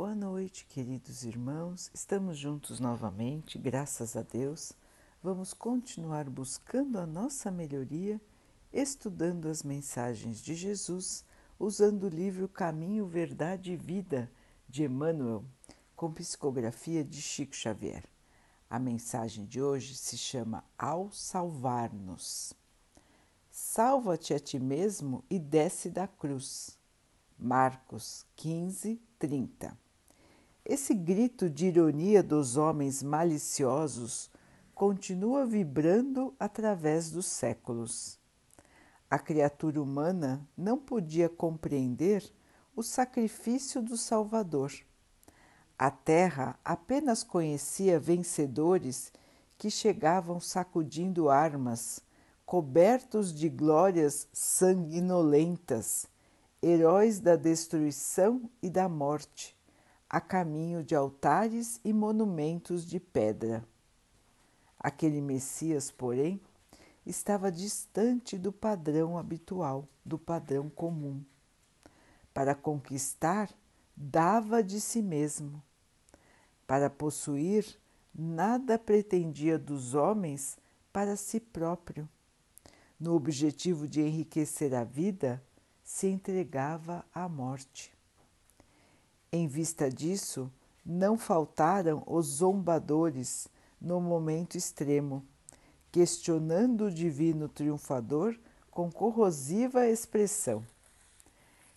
Boa noite, queridos irmãos. Estamos juntos novamente, graças a Deus. Vamos continuar buscando a nossa melhoria, estudando as mensagens de Jesus, usando o livro Caminho, Verdade e Vida de Emmanuel, com psicografia de Chico Xavier. A mensagem de hoje se chama Ao Salvar-nos. Salva-te a ti mesmo e desce da cruz. Marcos 15, 30. Esse grito de ironia dos homens maliciosos continua vibrando através dos séculos. A criatura humana não podia compreender o sacrifício do Salvador. A terra apenas conhecia vencedores que chegavam sacudindo armas, cobertos de glórias sanguinolentas, heróis da destruição e da morte a caminho de altares e monumentos de pedra. Aquele Messias, porém, estava distante do padrão habitual, do padrão comum. Para conquistar, dava de si mesmo. Para possuir, nada pretendia dos homens para si próprio. No objetivo de enriquecer a vida, se entregava à morte. Em vista disso, não faltaram os zombadores no momento extremo, questionando o divino triunfador com corrosiva expressão.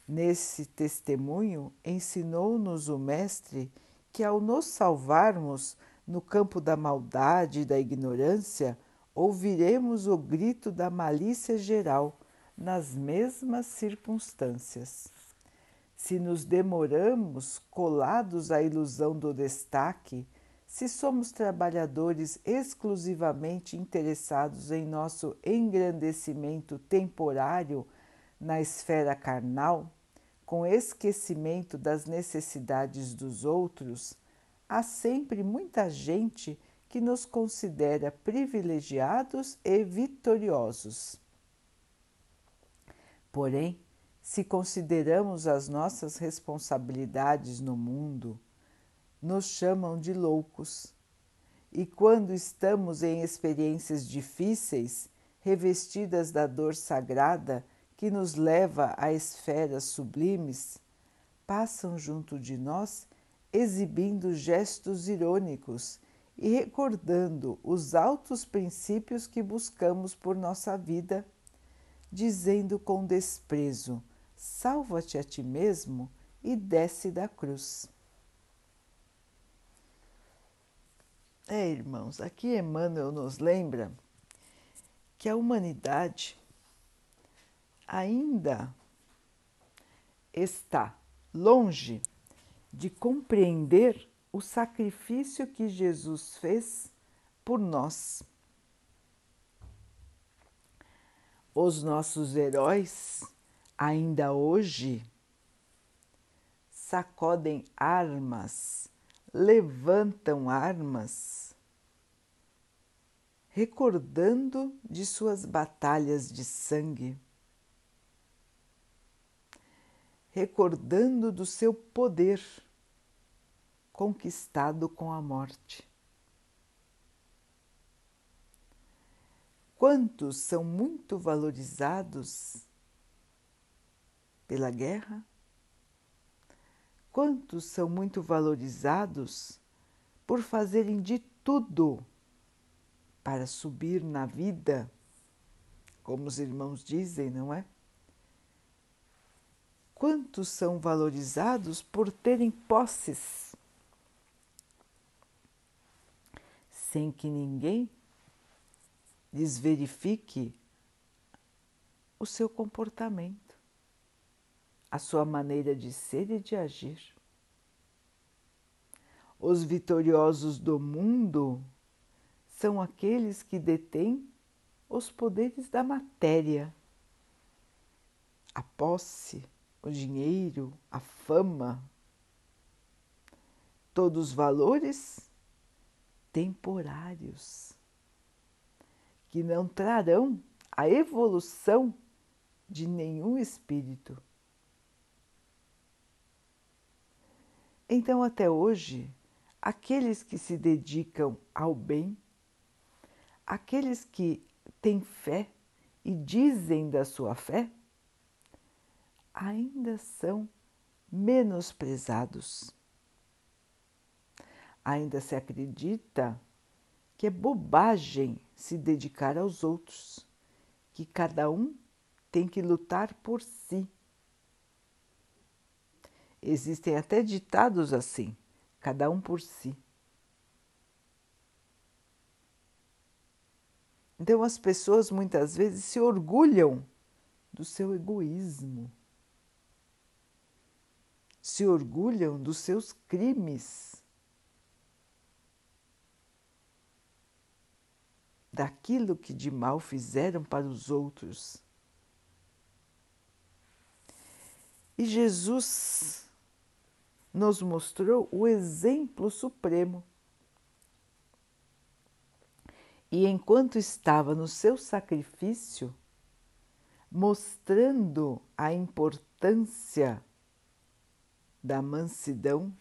Nesse testemunho, ensinou-nos o Mestre que, ao nos salvarmos no campo da maldade e da ignorância, ouviremos o grito da malícia geral nas mesmas circunstâncias. Se nos demoramos colados à ilusão do destaque, se somos trabalhadores exclusivamente interessados em nosso engrandecimento temporário na esfera carnal, com esquecimento das necessidades dos outros, há sempre muita gente que nos considera privilegiados e vitoriosos. Porém, se consideramos as nossas responsabilidades no mundo, nos chamam de loucos. E quando estamos em experiências difíceis, revestidas da dor sagrada que nos leva a esferas sublimes, passam junto de nós exibindo gestos irônicos e recordando os altos princípios que buscamos por nossa vida, dizendo com desprezo salva-te a ti mesmo e desce da cruz. É, irmãos, aqui Emmanuel nos lembra que a humanidade ainda está longe de compreender o sacrifício que Jesus fez por nós. Os nossos heróis ainda hoje sacodem armas, levantam armas, recordando de suas batalhas de sangue, recordando do seu poder conquistado com a morte. Quantos são muito valorizados pela guerra? Quantos são muito valorizados por fazerem de tudo para subir na vida, como os irmãos dizem, não é? Quantos são valorizados por terem posses, sem que ninguém lhes verifique o seu comportamento a sua maneira de ser e de agir. Os vitoriosos do mundo são aqueles que detêm os poderes da matéria, a posse, o dinheiro, a fama, todos valores temporários que não trarão a evolução de nenhum espírito. Então, até hoje, aqueles que se dedicam ao bem, aqueles que têm fé e dizem da sua fé, ainda são menosprezados. Ainda se acredita que é bobagem se dedicar aos outros, que cada um tem que lutar por si. Existem até ditados assim, cada um por si. Então as pessoas muitas vezes se orgulham do seu egoísmo se orgulham dos seus crimes, daquilo que de mal fizeram para os outros. E Jesus nos mostrou o exemplo supremo. E enquanto estava no seu sacrifício, mostrando a importância da mansidão,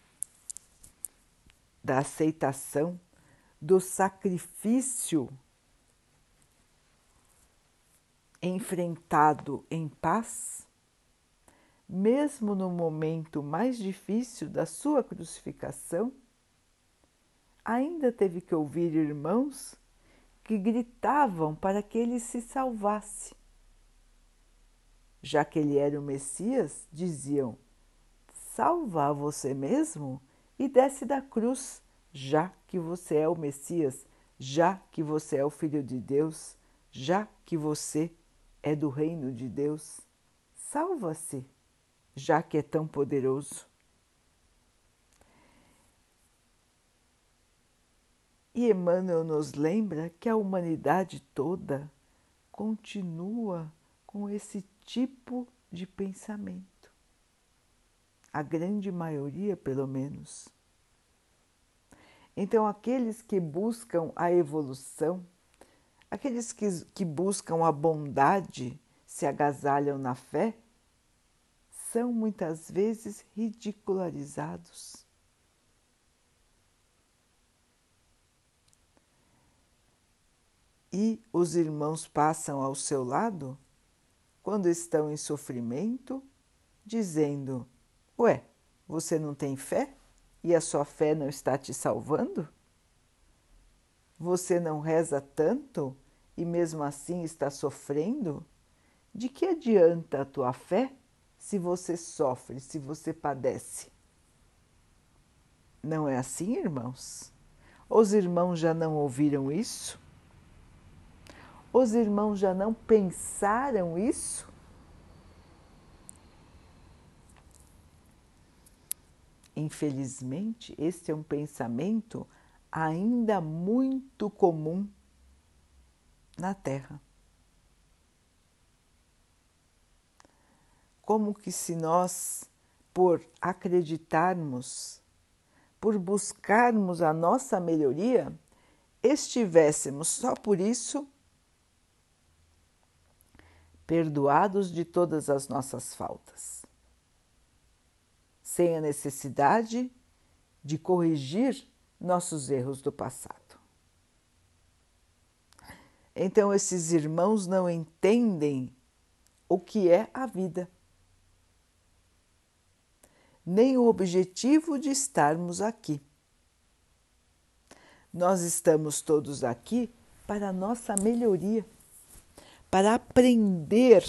da aceitação, do sacrifício enfrentado em paz, mesmo no momento mais difícil da sua crucificação, ainda teve que ouvir irmãos que gritavam para que ele se salvasse. Já que ele era o Messias, diziam: salva você mesmo e desce da cruz, já que você é o Messias, já que você é o Filho de Deus, já que você é do reino de Deus. Salva-se, já que é tão poderoso. E Emmanuel nos lembra que a humanidade toda continua com esse tipo de pensamento a grande maioria, pelo menos. Então, aqueles que buscam a evolução, aqueles que, que buscam a bondade, se agasalham na fé, são muitas vezes ridicularizados. E os irmãos passam ao seu lado quando estão em sofrimento, dizendo: Ué, você não tem fé e a sua fé não está te salvando? Você não reza tanto e mesmo assim está sofrendo? De que adianta a tua fé se você sofre, se você padece? Não é assim, irmãos? Os irmãos já não ouviram isso? Os irmãos já não pensaram isso? Infelizmente, este é um pensamento ainda muito comum na Terra. Como que se nós, por acreditarmos, por buscarmos a nossa melhoria, estivéssemos só por isso perdoados de todas as nossas faltas sem a necessidade de corrigir nossos erros do passado. Então, esses irmãos não entendem o que é a vida, nem o objetivo de estarmos aqui. Nós estamos todos aqui para a nossa melhoria, para aprender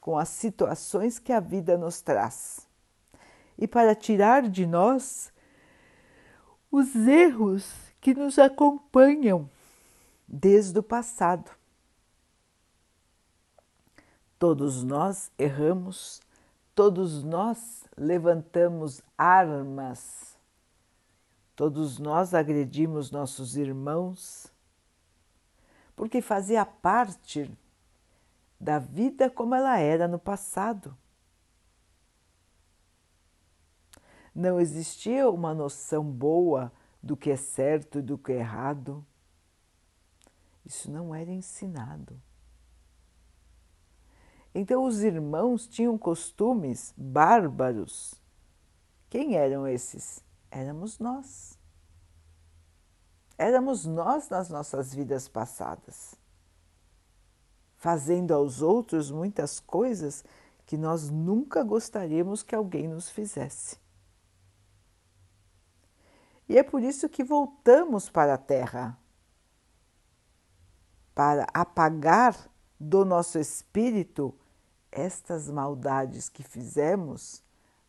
com as situações que a vida nos traz e para tirar de nós os erros que nos acompanham desde o passado. Todos nós erramos, todos nós levantamos armas, todos nós agredimos nossos irmãos, porque fazia parte da vida como ela era no passado. Não existia uma noção boa do que é certo e do que é errado. Isso não era ensinado. Então, os irmãos tinham costumes bárbaros Quem eram esses? Éramos nós. Éramos nós nas nossas vidas passadas, fazendo aos outros muitas coisas que nós nunca gostaríamos que alguém nos fizesse. E é por isso que voltamos para a Terra para apagar do nosso espírito estas maldades que fizemos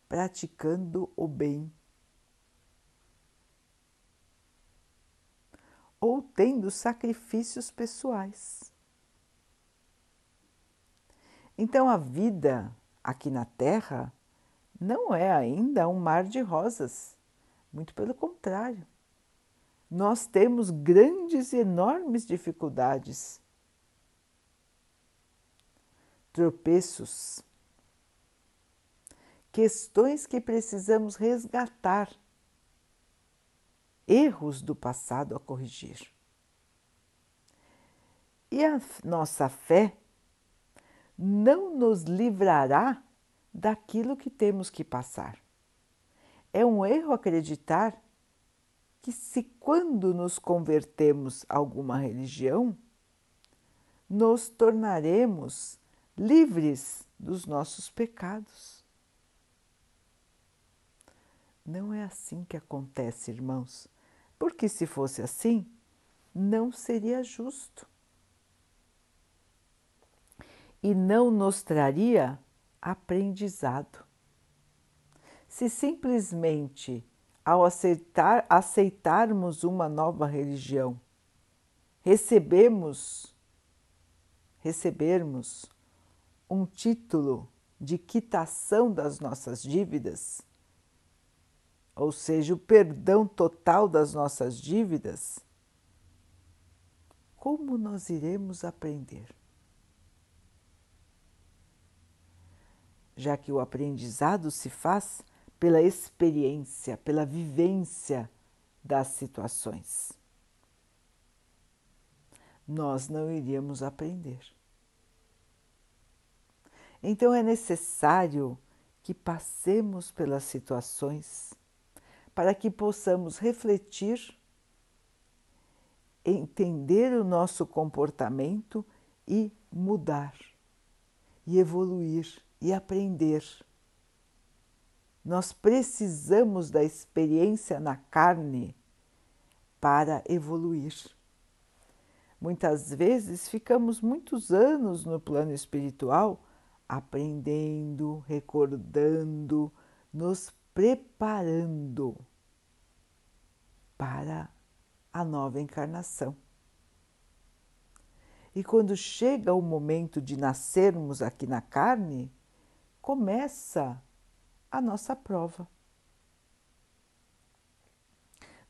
praticando o bem. Ou tendo sacrifícios pessoais. Então a vida aqui na Terra não é ainda um mar de rosas, muito pelo contrário nós temos grandes e enormes dificuldades, tropeços, questões que precisamos resgatar, erros do passado a corrigir. E a nossa fé não nos livrará daquilo que temos que passar. É um erro acreditar que se quando nos convertemos a alguma religião, nos tornaremos livres dos nossos pecados. Não é assim que acontece, irmãos, porque se fosse assim, não seria justo e não nos traria aprendizado. Se simplesmente ao aceitar, aceitarmos uma nova religião, recebemos, recebermos um título de quitação das nossas dívidas, ou seja, o perdão total das nossas dívidas, como nós iremos aprender? Já que o aprendizado se faz pela experiência, pela vivência das situações. Nós não iríamos aprender. Então é necessário que passemos pelas situações para que possamos refletir, entender o nosso comportamento e mudar, e evoluir e aprender nós precisamos da experiência na carne para evoluir. Muitas vezes ficamos muitos anos no plano espiritual aprendendo, recordando, nos preparando para a nova encarnação. E quando chega o momento de nascermos aqui na carne, começa a nossa prova.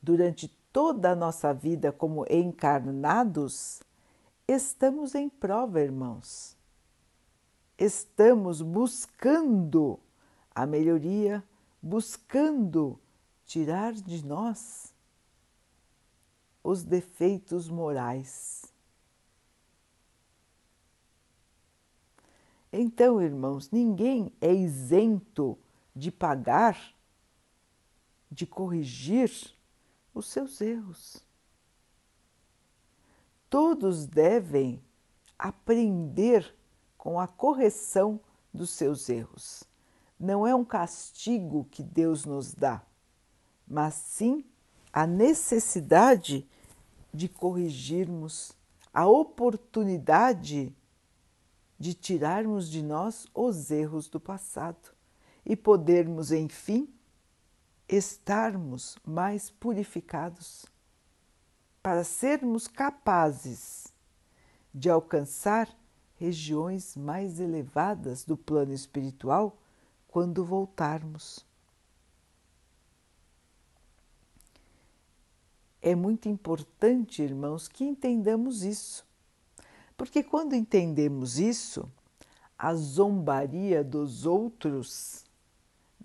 Durante toda a nossa vida como encarnados, estamos em prova, irmãos. Estamos buscando a melhoria, buscando tirar de nós os defeitos morais. Então, irmãos, ninguém é isento de pagar, de corrigir os seus erros. Todos devem aprender com a correção dos seus erros. Não é um castigo que Deus nos dá, mas sim a necessidade de corrigirmos, a oportunidade de tirarmos de nós os erros do passado e podermos, enfim, estarmos mais purificados, para sermos capazes de alcançar regiões mais elevadas do plano espiritual quando voltarmos. É muito importante, irmãos, que entendamos isso, porque quando entendemos isso, a zombaria dos outros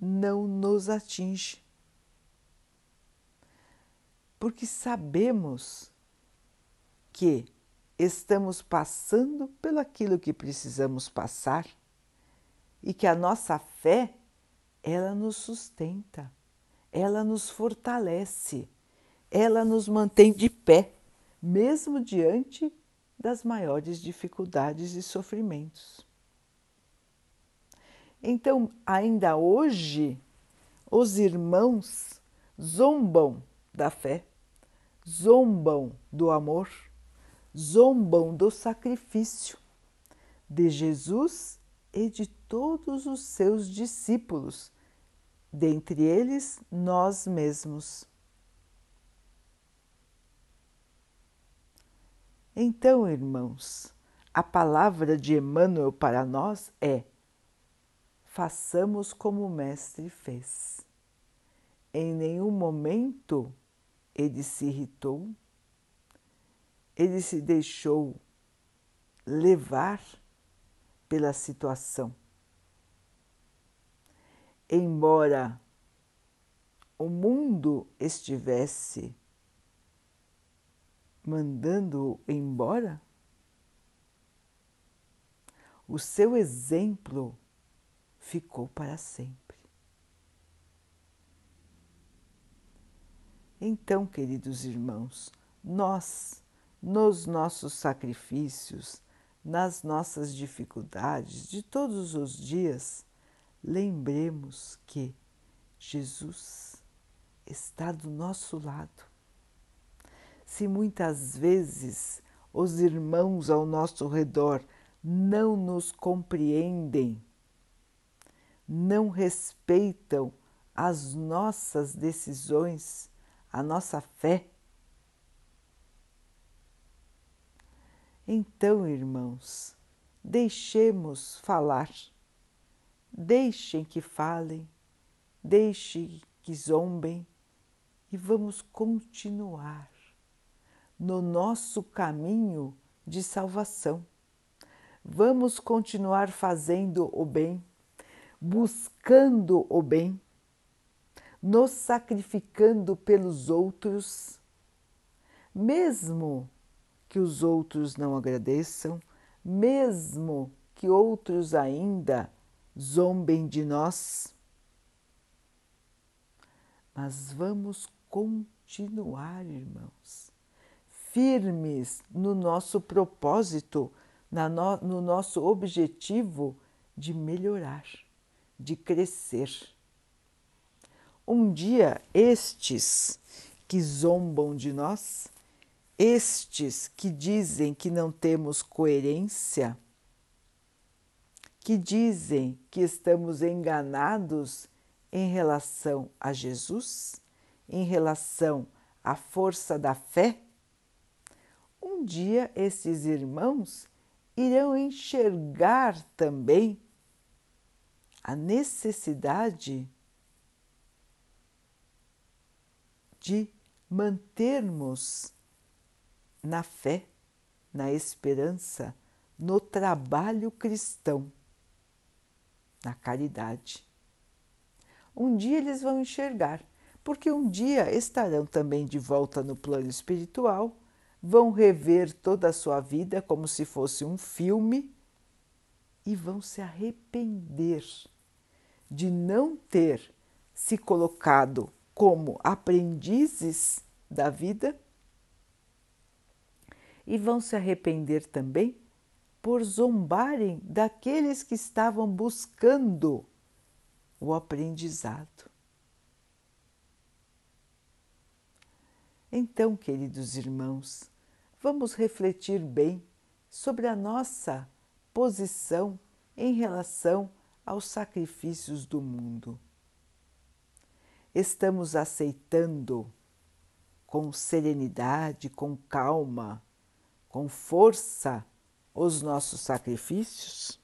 não nos atinge. Porque sabemos que estamos passando pelo aquilo que precisamos passar e que a nossa fé ela nos sustenta. ela nos fortalece, ela nos mantém de pé, mesmo diante das maiores dificuldades e sofrimentos. Então, ainda hoje, os irmãos zombam da fé, zombam do amor, zombam do sacrifício de Jesus e de todos os seus discípulos, dentre eles nós mesmos. Então, irmãos, a palavra de Emmanuel para nós é: façamos como o Mestre fez. Em nenhum momento ele se irritou, ele se deixou levar pela situação. Embora o mundo estivesse mandando embora, o seu exemplo ficou para sempre. Então, queridos irmãos, nós, nos nossos sacrifícios, nas nossas dificuldades de todos os dias, lembremos que Jesus está do nosso lado. Se muitas vezes os irmãos ao nosso redor não nos compreendem, não respeitam as nossas decisões, a nossa fé, Então, irmãos, deixemos falar, deixem que falem, deixem que zombem. E vamos continuar no nosso caminho de salvação. Vamos continuar fazendo o bem, buscando o bem, nos sacrificando pelos outros, mesmo que os outros não agradeçam, mesmo que outros ainda zombem de nós. Mas vamos continuar, irmãos, firmes no nosso propósito, no, no nosso objetivo de melhorar, de crescer. Um dia estes que zombam de nós estes que dizem que não temos coerência, que dizem que estamos enganados em relação a Jesus, em relação à força da fé, um dia esses irmãos irão enxergar também a necessidade de mantermos na fé, na esperança, no trabalho cristão, na caridade. Um dia eles vão enxergar, porque um dia estarão também de volta no plano espiritual, vão rever toda a sua vida como se fosse um filme e vão se arrepender de não ter se colocado como aprendizes da vida e vão se arrepender também por zombarem daqueles que estavam buscando o aprendizado. Então, queridos irmãos, vamos refletir bem sobre a nossa posição em relação aos sacrifícios do mundo. Estamos aceitando com serenidade, com calma, com força os nossos sacrifícios?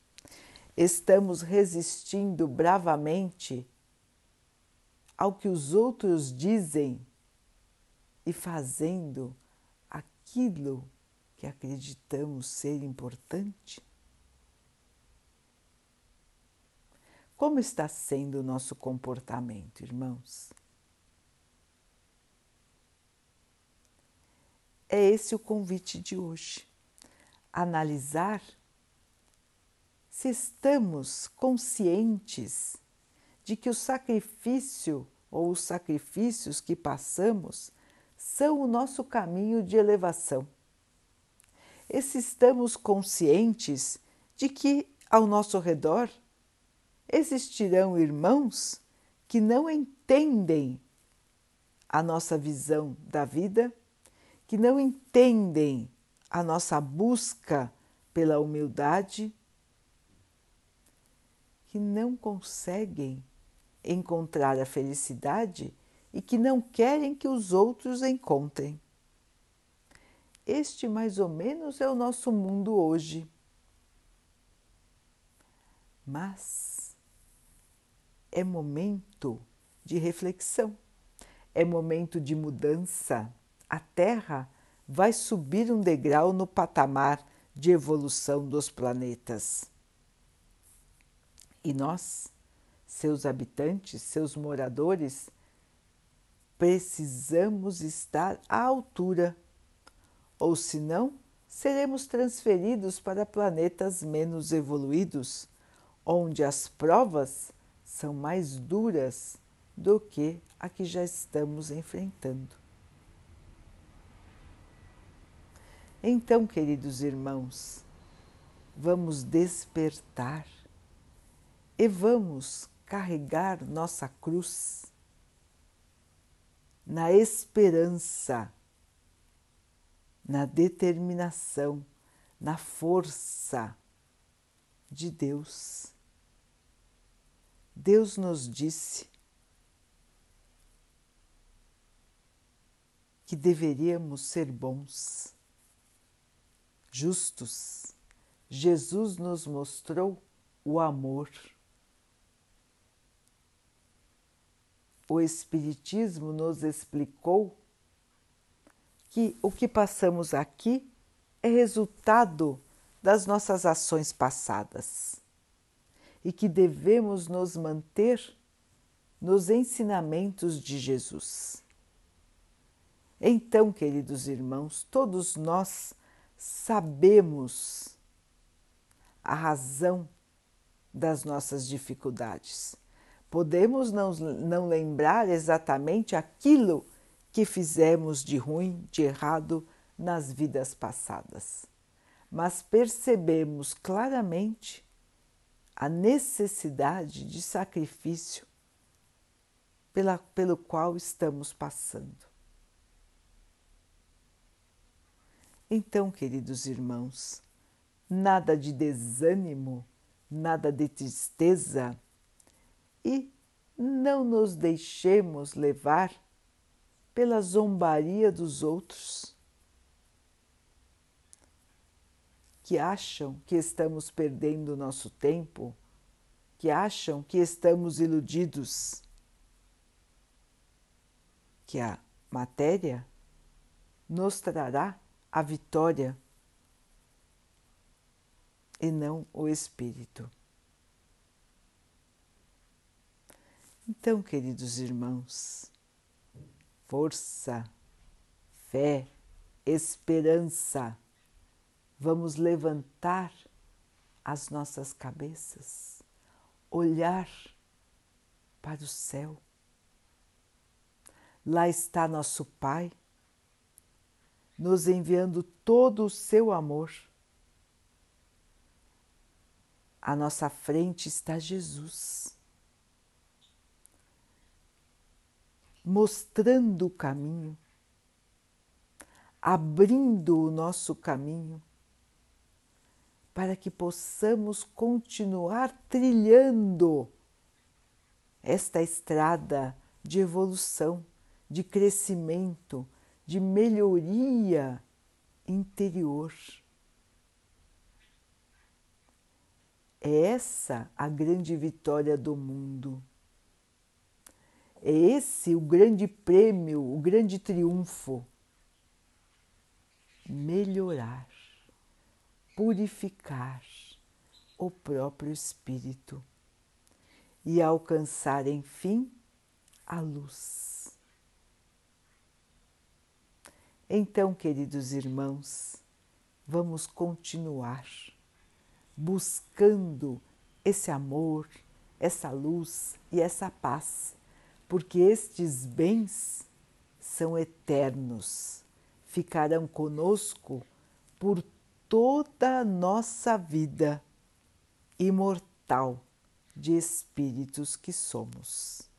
Estamos resistindo bravamente ao que os outros dizem e fazendo aquilo que acreditamos ser importante? Como está sendo o nosso comportamento, irmãos? É esse o convite de hoje. Analisar se estamos conscientes de que o sacrifício ou os sacrifícios que passamos são o nosso caminho de elevação. E se estamos conscientes de que ao nosso redor existirão irmãos que não entendem a nossa visão da vida, que não entendem a nossa busca pela humildade, que não conseguem encontrar a felicidade e que não querem que os outros encontrem. Este, mais ou menos, é o nosso mundo hoje. Mas é momento de reflexão é momento de mudança. A Terra vai subir um degrau no patamar de evolução dos planetas. E nós, seus habitantes, seus moradores, precisamos estar à altura, ou senão seremos transferidos para planetas menos evoluídos, onde as provas são mais duras do que a que já estamos enfrentando. Então, queridos irmãos, vamos despertar e vamos carregar nossa cruz na esperança, na determinação, na força de Deus. Deus nos disse que deveríamos ser bons, justos. Jesus nos mostrou o amor. O Espiritismo nos explicou que o que passamos aqui é resultado das nossas ações passadas e que devemos nos manter nos ensinamentos de Jesus. Então, queridos irmãos, todos nós sabemos a razão das nossas dificuldades. Podemos não, não lembrar exatamente aquilo que fizemos de ruim, de errado nas vidas passadas, mas percebemos claramente a necessidade de sacrifício pela, pelo qual estamos passando. Então, queridos irmãos, nada de desânimo, nada de tristeza e não nos deixemos levar pela zombaria dos outros que acham que estamos perdendo nosso tempo, que acham que estamos iludidos, que a matéria nos trará a vitória e não o espírito. Então, queridos irmãos, força, fé, esperança, vamos levantar as nossas cabeças, olhar para o céu. Lá está nosso Pai nos enviando todo o seu amor. À nossa frente está Jesus, mostrando o caminho, abrindo o nosso caminho, para que possamos continuar trilhando esta estrada de evolução, de crescimento, de melhoria interior. É essa a grande vitória do mundo. É esse o grande prêmio, o grande triunfo. Melhorar, purificar o próprio espírito e alcançar, enfim, a luz. Então, queridos irmãos, vamos continuar buscando esse amor, essa luz e essa paz, porque estes bens são eternos, ficarão conosco por toda a nossa vida imortal de espíritos que somos.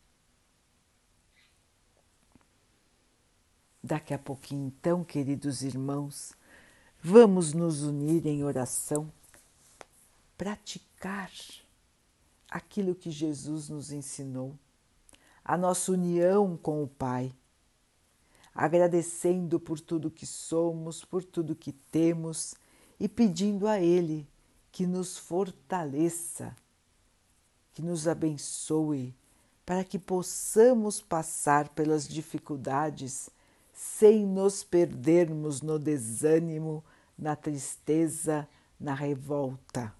Daqui a pouquinho, então, queridos irmãos, vamos nos unir em oração, praticar aquilo que Jesus nos ensinou, a nossa união com o Pai, agradecendo por tudo que somos, por tudo que temos e pedindo a Ele que nos fortaleça, que nos abençoe, para que possamos passar pelas dificuldades sem nos perdermos no desânimo, na tristeza, na revolta.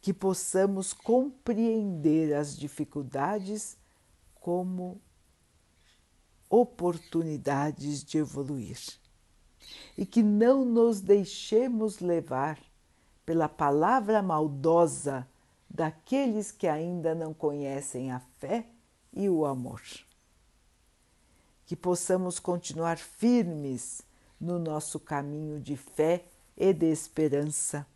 Que possamos compreender as dificuldades como oportunidades de evoluir e que não nos deixemos levar pela palavra maldosa daqueles que ainda não conhecem a fé e o amor que possamos continuar firmes no nosso caminho de fé e de esperança.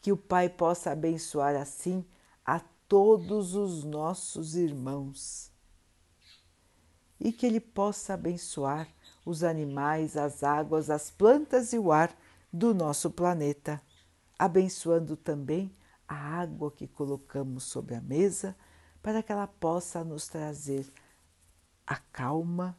Que o Pai possa abençoar assim a todos os nossos irmãos e que Ele possa abençoar os animais, as águas, as plantas e o ar do nosso planeta, abençoando também a água que colocamos sobre a mesa para que ela possa nos trazer a calma